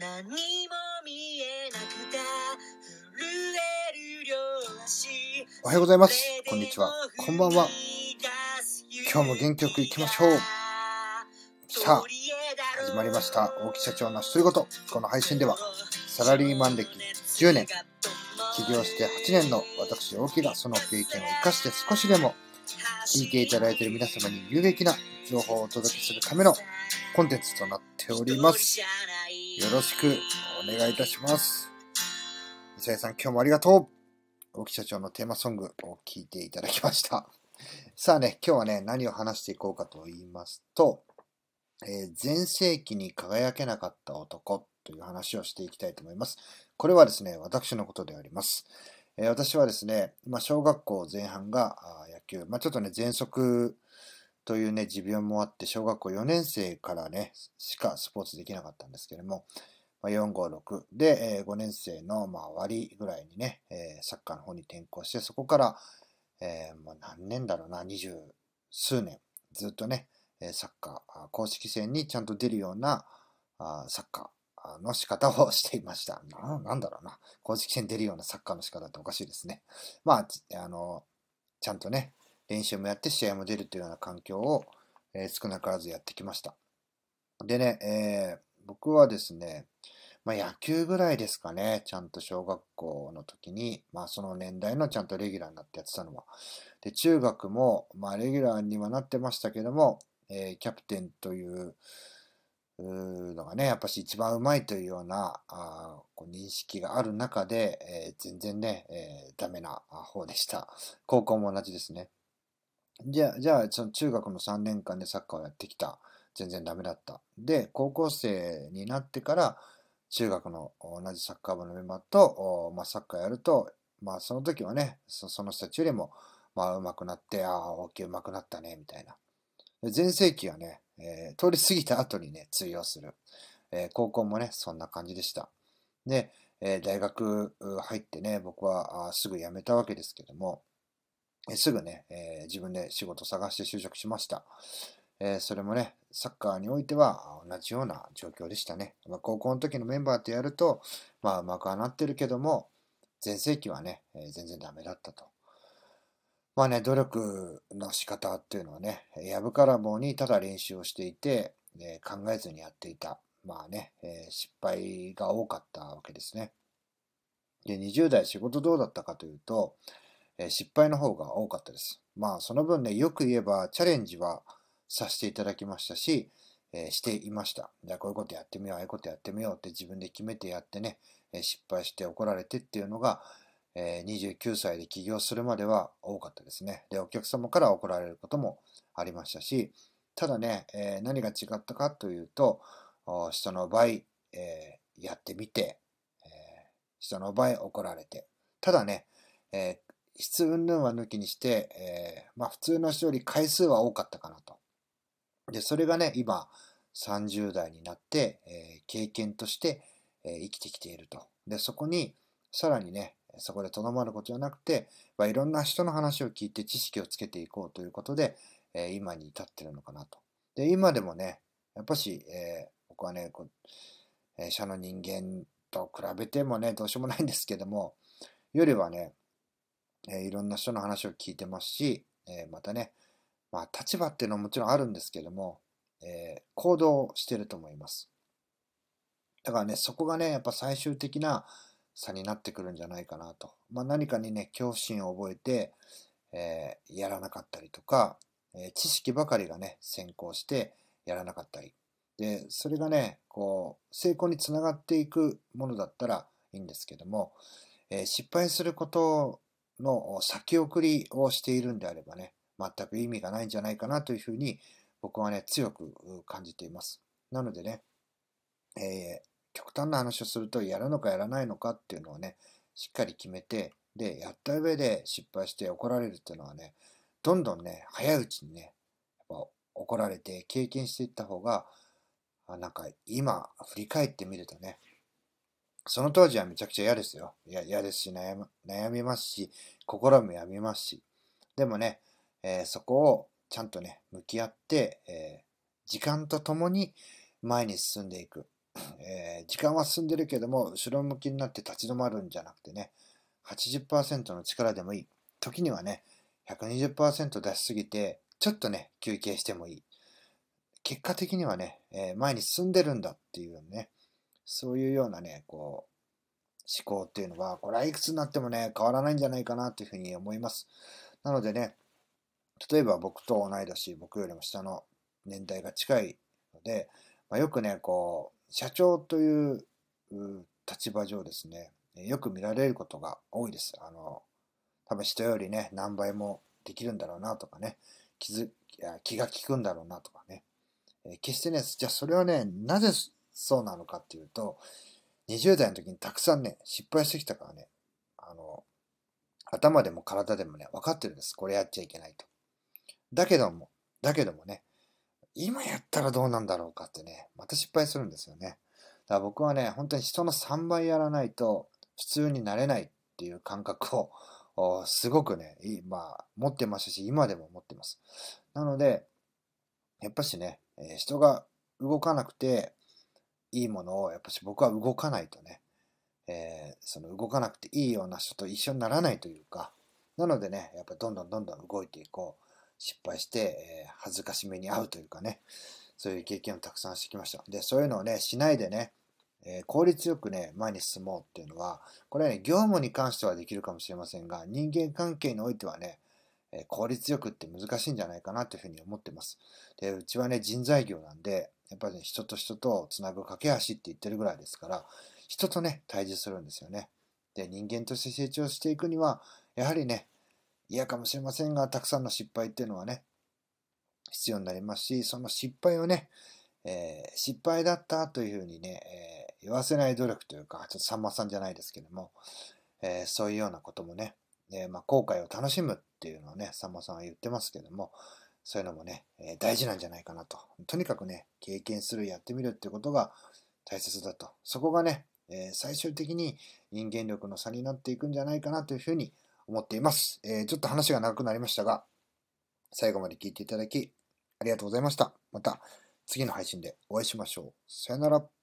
何も見えなくて震える両足おはようございます。こんにちは。こんばんは。今日も元気よく行きましょう。さあ、始まりました。大木社長の独り言。この配信では、サラリーマン歴10年、起業して8年の私、大木がその経験を生かして少しでも聞いていただいている皆様に有益な情報をお届けするためのコンテンツとなっております。よろしくお願いいたします。伊佐さん、今日もありがとう。大木社長のテーマソングを聞いていただきました。さあね、今日はね、何を話していこうかと言いますと、えー前世紀に輝けなかった男という話をしていきたいと思います。これはですね、私のことであります。えー私はですね、まあ、小学校前半が野球、まあ、ちょっとね、喘息というね、持病もあって、小学校4年生からね、しかスポーツできなかったんですけれども、まあ、4、5、6で、えー5年生のまあ終わりぐらいにね、えーサッカーの方に転校して、そこから、えーもう何年だろうな、二十数年、ずっとね、サッカー、公式戦にちゃんと出るようなあサッカーの仕方をしていました。ななんだろうな、公式戦に出るようなサッカーの仕方っておかしいですね。まあ、あの、ちゃんとね、練習もやって試合も出るというような環境を、えー少なからずやってきました。でね、えー僕はですね、まあ、野球ぐらいですかね、ちゃんと小学校の時に、まあ、その年代のちゃんとレギュラーになってやってたのは。で、中学も、まあ、レギュラーにはなってましたけども、えーキャプテンというのがね、やっぱし一番うまいというようなあこう認識がある中で、えー全然ね、えーダメな方でした。高校も同じですね。じゃあ、じゃあ、その中学の3年間でサッカーをやってきた。全然ダメだった。で、高校生になってから、中学の同じサッカー部のメンバーと、まあ、サッカーやると、まあ、その時はね、その人たちよりも、まあ、上手くなって、ああ、大きい上手くなったね、みたいな。全盛期はね、えー通り過ぎた後にね、通用する。えー高校もね、そんな感じでした。で、えー大学入ってね、僕はあすぐ辞めたわけですけども、すぐね、えー自分で仕事探して就職しました。えーそれもね、サッカーにおいては同じような状況でしたね。まあ、高校の時のメンバーとやると、まあ、うまくはなってるけども、全盛期はね、えー全然ダメだったと。まあね、努力の仕方っていうのはね、やぶから棒にただ練習をしていて、えー考えずにやっていた。まあね、えー失敗が多かったわけですね。で、20代仕事どうだったかというと、え失敗の方が多かったです。まあ、その分ね、よく言えばチャレンジはさせていただきましたし、えしていました。じゃあこういうことやってみよう、ああいうことやってみようって自分で決めてやってね、え失敗して怒られてっていうのが、え29歳で起業するまでは多かったですね。で、お客様から怒られることもありましたし、ただね、え何が違ったかというと、人の倍、えやってみて、えー人の倍怒られて、ただね、え質云々は抜きにして、えーまあ普通の人より回数は多かったかなと。で、それがね、今、30代になって、えー経験として、えー生きてきていると。で、そこに、さらにね、そこでとどまることじゃなくて、まあ、いろんな人の話を聞いて知識をつけていこうということで、えー今に至ってるのかなと。で、今でもね、やっぱし、えー僕はね、こ、えー社の人間と比べてもね、どうしようもないんですけども、よりはね、えいろんな人の話を聞いてますし、えまたね、まあ立場っていうのはもちろんあるんですけども、え行動してると思います。だからね、そこがね、やっぱ最終的な差になってくるんじゃないかなと。まあ何かにね、恐怖心を覚えて、えーやらなかったりとか、えー知識ばかりがね、先行してやらなかったり。で、それがね、こう、成功につながっていくものだったらいいんですけども、えー失敗することの先送りをしているんであればね、全く意味がないんじゃないかなというふうに僕はね、強く感じています。なのでね、えー極端な話をすると、やるのかやらないのかっていうのをね、しっかり決めて、で、やった上で失敗して怒られるっていうのはね、どんどんね、早いうちにね、やっぱ怒られて経験していった方が、あなんか今振り返ってみるとね、その当時はめちゃくちゃ嫌ですよ。いや嫌ですし悩、悩みますし、心も病みますし。でもね、えーそこをちゃんとね、向き合って、えー時間とともに前に進んでいく。えー、時間は進んでるけども、後ろ向きになって立ち止まるんじゃなくてね、80%の力でもいい。時にはね、120%出しすぎて、ちょっとね、休憩してもいい。結果的にはね、え、前に進んでるんだっていうね、そういうようなね、こう、思考っていうのは、これはいくつになってもね、変わらないんじゃないかなというふうに思います。なのでね、例えば僕と同い年、僕よりも下の年代が近いので、まあ、よくね、こう、社長という立場上ですね、よく見られることが多いです。あの、多分人よりね、何倍もできるんだろうなとかね、気づ気が利くんだろうなとかね。え決してね、じゃあそれはね、なぜそうなのかっていうと、20代の時にたくさんね、失敗してきたからね、あの、頭でも体でもね、分かってるんです。これやっちゃいけないと。だけども、だけどもね、今やったらどうなんだろうかってね、また失敗するんですよね。だから僕はね、本当に人の3倍やらないと普通になれないっていう感覚をすごくね、まあ、持ってますし、今でも持ってます。なので、やっぱしね、人が動かなくていいものを、やっぱし僕は動かないとね、えー、その動かなくていいような人と一緒にならないというか、なのでね、やっぱどんどんどんどん動いていこう。失敗して、えー、恥ずかしめに遭うというかね、そういう経験をたくさんしてきました。で、そういうのをね、しないでね、えー、効率よくね、前に進もうっていうのは、これはね、業務に関してはできるかもしれませんが、人間関係においてはね、え、効率よくって難しいんじゃないかなというふうに思ってます。で、うちはね、人材業なんで、やっぱりね、人と人とつなぐ架け橋って言ってるぐらいですから、人とね、対峙するんですよね。で、人間として成長していくには、やはりね、嫌かもしれませんが、たくさんの失敗っていうのはね、必要になりますし、その失敗をね、えー、失敗だったというふうにね、えー、言わせない努力というか、ちょっとさんまさんじゃないですけども、えー、そういうようなこともね、えまあ、後悔を楽しむっていうのをね、さんまさんは言ってますけども、そういうのもね、え大事なんじゃないかなと。とにかくね、経験する、やってみるってことが大切だと。そこがね、え最終的に人間力の差になっていくんじゃないかなというふうに思っています。え、ちょっと話が長くなりましたが、最後まで聞いていただき、ありがとうございました。また次の配信でお会いしましょう。さよなら。